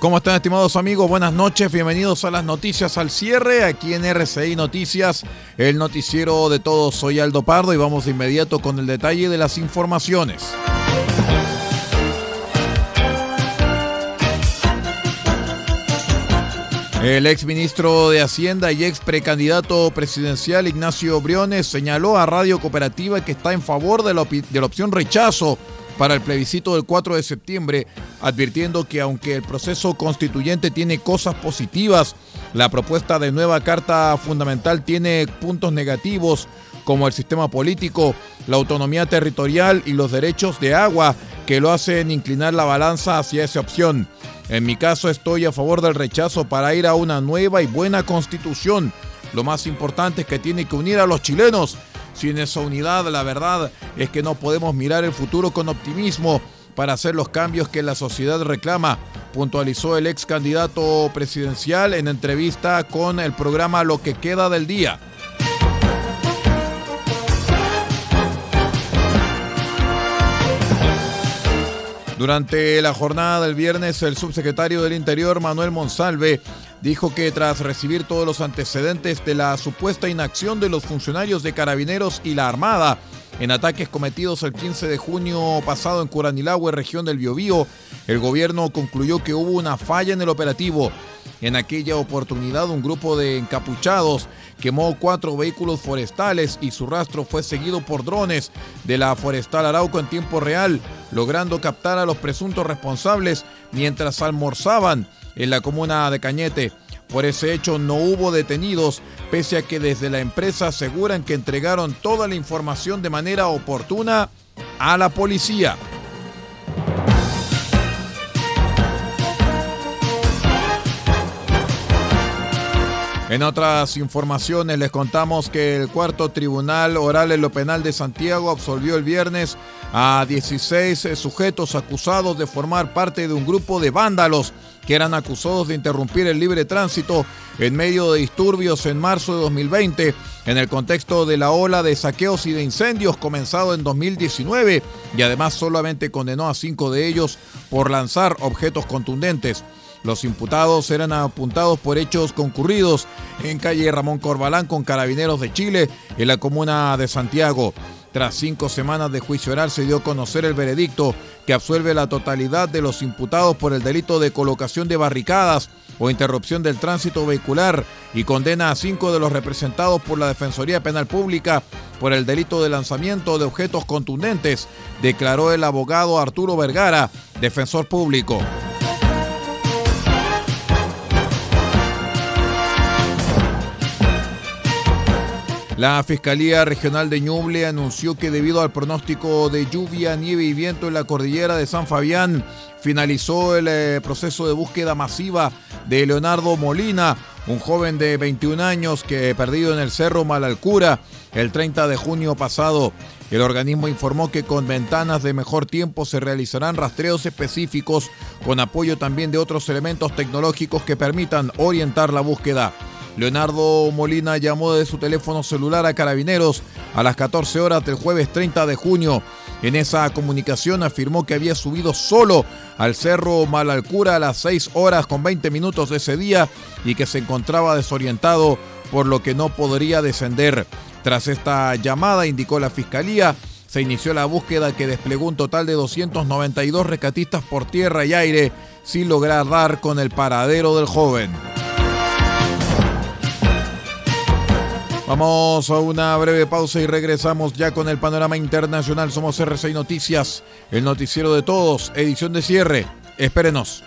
¿Cómo están estimados amigos? Buenas noches, bienvenidos a las noticias al cierre aquí en RCI Noticias, el noticiero de todos. Soy Aldo Pardo y vamos de inmediato con el detalle de las informaciones. El ex ministro de Hacienda y ex precandidato presidencial Ignacio Briones señaló a Radio Cooperativa que está en favor de la, de la opción rechazo para el plebiscito del 4 de septiembre, advirtiendo que aunque el proceso constituyente tiene cosas positivas, la propuesta de nueva Carta Fundamental tiene puntos negativos como el sistema político, la autonomía territorial y los derechos de agua que lo hacen inclinar la balanza hacia esa opción. En mi caso estoy a favor del rechazo para ir a una nueva y buena constitución. Lo más importante es que tiene que unir a los chilenos sin esa unidad, la verdad es que no podemos mirar el futuro con optimismo para hacer los cambios que la sociedad reclama, puntualizó el ex candidato presidencial en entrevista con el programa Lo que queda del día. Durante la jornada del viernes, el subsecretario del Interior, Manuel Monsalve, dijo que tras recibir todos los antecedentes de la supuesta inacción de los funcionarios de Carabineros y la Armada en ataques cometidos el 15 de junio pasado en Curanilagüe, región del Biobío, el gobierno concluyó que hubo una falla en el operativo. En aquella oportunidad, un grupo de encapuchados quemó cuatro vehículos forestales y su rastro fue seguido por drones de la Forestal Arauco en tiempo real, logrando captar a los presuntos responsables mientras almorzaban en la comuna de Cañete. Por ese hecho no hubo detenidos, pese a que desde la empresa aseguran que entregaron toda la información de manera oportuna a la policía. En otras informaciones les contamos que el cuarto tribunal oral en lo penal de Santiago absolvió el viernes a 16 sujetos acusados de formar parte de un grupo de vándalos que eran acusados de interrumpir el libre tránsito en medio de disturbios en marzo de 2020 en el contexto de la ola de saqueos y de incendios comenzado en 2019 y además solamente condenó a cinco de ellos por lanzar objetos contundentes. Los imputados eran apuntados por hechos concurridos en calle Ramón Corbalán con carabineros de Chile en la comuna de Santiago. Tras cinco semanas de juicio oral se dio a conocer el veredicto que absuelve la totalidad de los imputados por el delito de colocación de barricadas o interrupción del tránsito vehicular y condena a cinco de los representados por la Defensoría Penal Pública por el delito de lanzamiento de objetos contundentes, declaró el abogado Arturo Vergara, defensor público. La Fiscalía Regional de Ñuble anunció que debido al pronóstico de lluvia, nieve y viento en la cordillera de San Fabián, finalizó el eh, proceso de búsqueda masiva de Leonardo Molina, un joven de 21 años que perdido en el Cerro Malalcura el 30 de junio pasado. El organismo informó que con ventanas de mejor tiempo se realizarán rastreos específicos con apoyo también de otros elementos tecnológicos que permitan orientar la búsqueda. Leonardo Molina llamó de su teléfono celular a Carabineros a las 14 horas del jueves 30 de junio. En esa comunicación afirmó que había subido solo al cerro Malalcura a las 6 horas con 20 minutos de ese día y que se encontraba desorientado por lo que no podría descender. Tras esta llamada, indicó la fiscalía, se inició la búsqueda que desplegó un total de 292 rescatistas por tierra y aire sin lograr dar con el paradero del joven. Vamos a una breve pausa y regresamos ya con el panorama internacional. Somos RCI Noticias, el noticiero de todos, edición de cierre. Espérenos.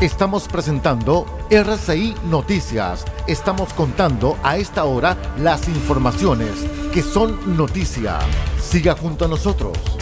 Estamos presentando RCI Noticias. Estamos contando a esta hora las informaciones que son noticia. Siga junto a nosotros.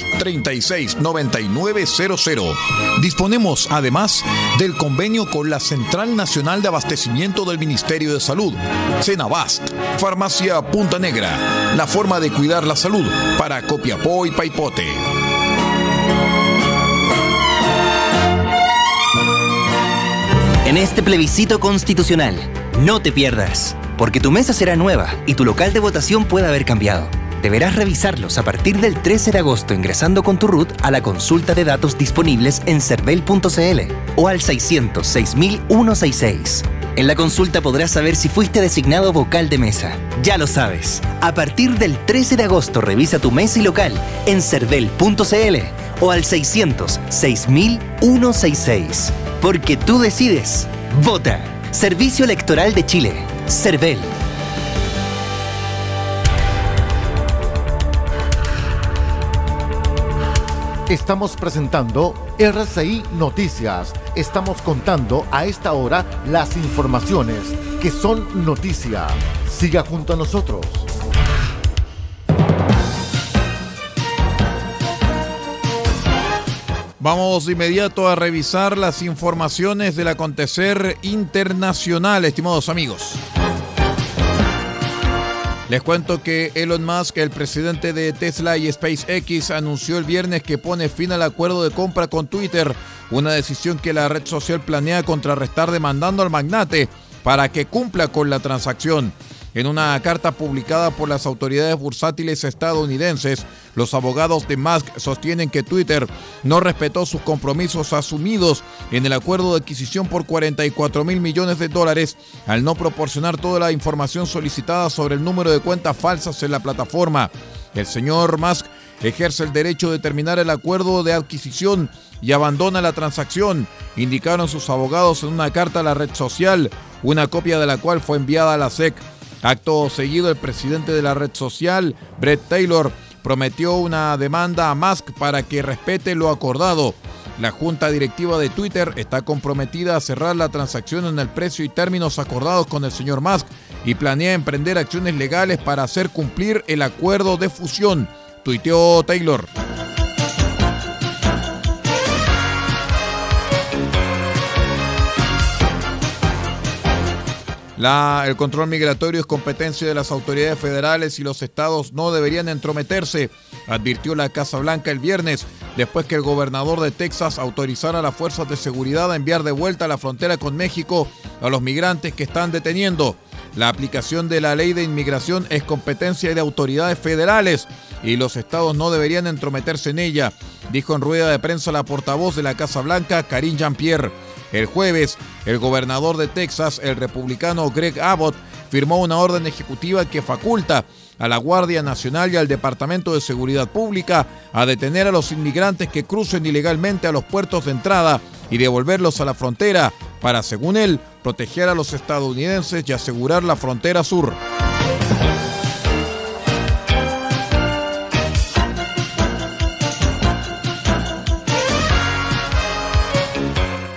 2 36 9900. Disponemos además del convenio con la Central Nacional de Abastecimiento del Ministerio de Salud, Cenabast, Farmacia Punta Negra, la forma de cuidar la salud para Copiapó y Paipote. En este plebiscito constitucional, no te pierdas, porque tu mesa será nueva y tu local de votación puede haber cambiado. Deberás revisarlos a partir del 13 de agosto ingresando con tu RUT a la consulta de datos disponibles en cervel.cl o al 600-6166. En la consulta podrás saber si fuiste designado vocal de mesa. Ya lo sabes. A partir del 13 de agosto revisa tu mesa y local en cervel.cl o al 600-6166. Porque tú decides. Vota. Servicio Electoral de Chile. Cervel. Estamos presentando RCI Noticias. Estamos contando a esta hora las informaciones que son noticia. Siga junto a nosotros. Vamos de inmediato a revisar las informaciones del acontecer internacional, estimados amigos. Les cuento que Elon Musk, el presidente de Tesla y SpaceX, anunció el viernes que pone fin al acuerdo de compra con Twitter, una decisión que la red social planea contrarrestar demandando al magnate para que cumpla con la transacción. En una carta publicada por las autoridades bursátiles estadounidenses, los abogados de Musk sostienen que Twitter no respetó sus compromisos asumidos en el acuerdo de adquisición por 44 mil millones de dólares al no proporcionar toda la información solicitada sobre el número de cuentas falsas en la plataforma. El señor Musk ejerce el derecho de terminar el acuerdo de adquisición y abandona la transacción, indicaron sus abogados en una carta a la red social, una copia de la cual fue enviada a la SEC. Acto seguido, el presidente de la red social, Brett Taylor, prometió una demanda a Musk para que respete lo acordado. La junta directiva de Twitter está comprometida a cerrar la transacción en el precio y términos acordados con el señor Musk y planea emprender acciones legales para hacer cumplir el acuerdo de fusión, tuiteó Taylor. El control migratorio es competencia de las autoridades federales y los estados no deberían entrometerse, advirtió la Casa Blanca el viernes, después que el gobernador de Texas autorizara a las fuerzas de seguridad a enviar de vuelta a la frontera con México a los migrantes que están deteniendo. La aplicación de la ley de inmigración es competencia de autoridades federales y los estados no deberían entrometerse en ella, dijo en rueda de prensa la portavoz de la Casa Blanca, Karine Jean-Pierre. El jueves, el gobernador de Texas, el republicano Greg Abbott, firmó una orden ejecutiva que faculta a la Guardia Nacional y al Departamento de Seguridad Pública a detener a los inmigrantes que crucen ilegalmente a los puertos de entrada y devolverlos a la frontera para, según él, proteger a los estadounidenses y asegurar la frontera sur.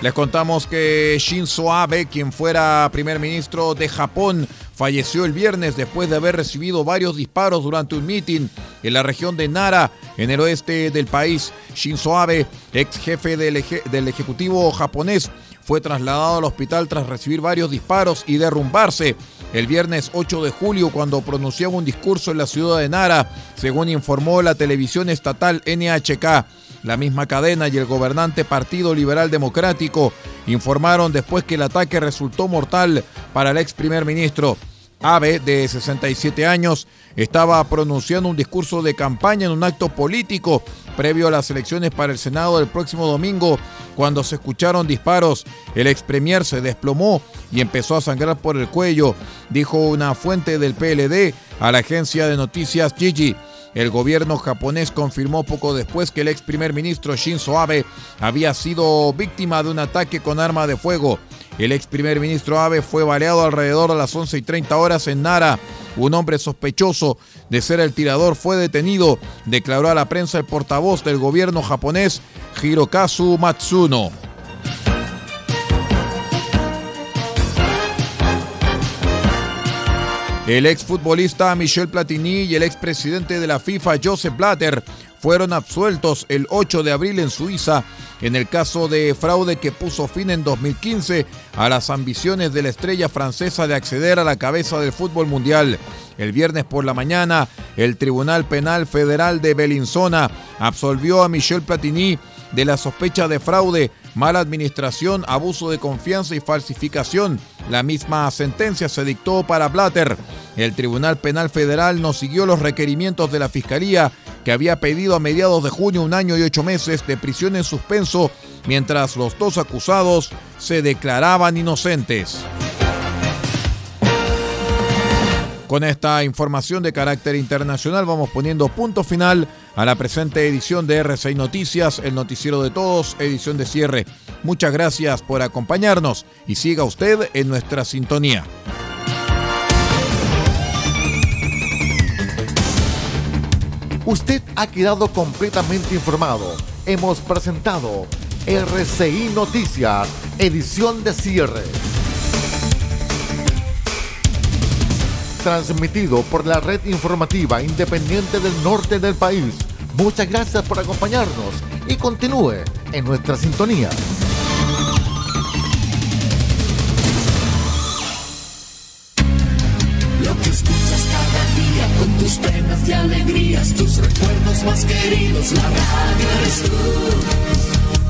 Les contamos que Shinzo Abe, quien fuera primer ministro de Japón, falleció el viernes después de haber recibido varios disparos durante un mitin en la región de Nara, en el oeste del país. Shinzo Abe, ex jefe del, del Ejecutivo japonés, fue trasladado al hospital tras recibir varios disparos y derrumbarse el viernes 8 de julio cuando pronunciaba un discurso en la ciudad de Nara, según informó la televisión estatal NHK. La misma cadena y el gobernante Partido Liberal Democrático informaron después que el ataque resultó mortal para el ex primer ministro. Abe, de 67 años, estaba pronunciando un discurso de campaña en un acto político previo a las elecciones para el Senado del próximo domingo, cuando se escucharon disparos. El ex premier se desplomó y empezó a sangrar por el cuello, dijo una fuente del PLD a la agencia de noticias Gigi. El gobierno japonés confirmó poco después que el ex primer ministro Shinzo Abe había sido víctima de un ataque con arma de fuego. El ex primer ministro Abe fue baleado alrededor de las 11 y 30 horas en Nara. Un hombre sospechoso de ser el tirador fue detenido, declaró a la prensa el portavoz del gobierno japonés, Hirokazu Matsuno. El exfutbolista Michel Platini y el expresidente de la FIFA Joseph Blatter fueron absueltos el 8 de abril en Suiza en el caso de fraude que puso fin en 2015 a las ambiciones de la estrella francesa de acceder a la cabeza del fútbol mundial. El viernes por la mañana, el Tribunal Penal Federal de Bellinzona absolvió a Michel Platini de la sospecha de fraude, mala administración, abuso de confianza y falsificación. La misma sentencia se dictó para Blatter. El Tribunal Penal Federal no siguió los requerimientos de la Fiscalía, que había pedido a mediados de junio un año y ocho meses de prisión en suspenso, mientras los dos acusados se declaraban inocentes. Con esta información de carácter internacional vamos poniendo punto final a la presente edición de R6 Noticias, el noticiero de todos, edición de cierre. Muchas gracias por acompañarnos y siga usted en nuestra sintonía. Usted ha quedado completamente informado. Hemos presentado RCI Noticias, edición de cierre. Transmitido por la red informativa independiente del norte del país. Muchas gracias por acompañarnos y continúe en nuestra sintonía. Lo que escuchas cada día con tus penas y alegrías, tus recuerdos más queridos, la radio eres tú.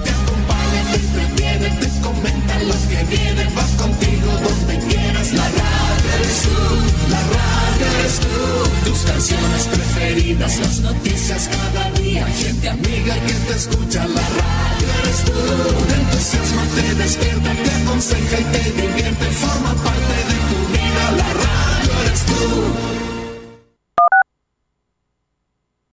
Te acompaña, te entretiene, te comenta lo que viene, vas contigo donde quieras, la radio eres tú, la radio eres tú, tus canciones preferidas, las noticias cada día, gente amiga que te escucha, la radio eres tú, te entusiasma, te despierta, te aconseja y te divierte, forma parte de tu vida, la radio eres tú.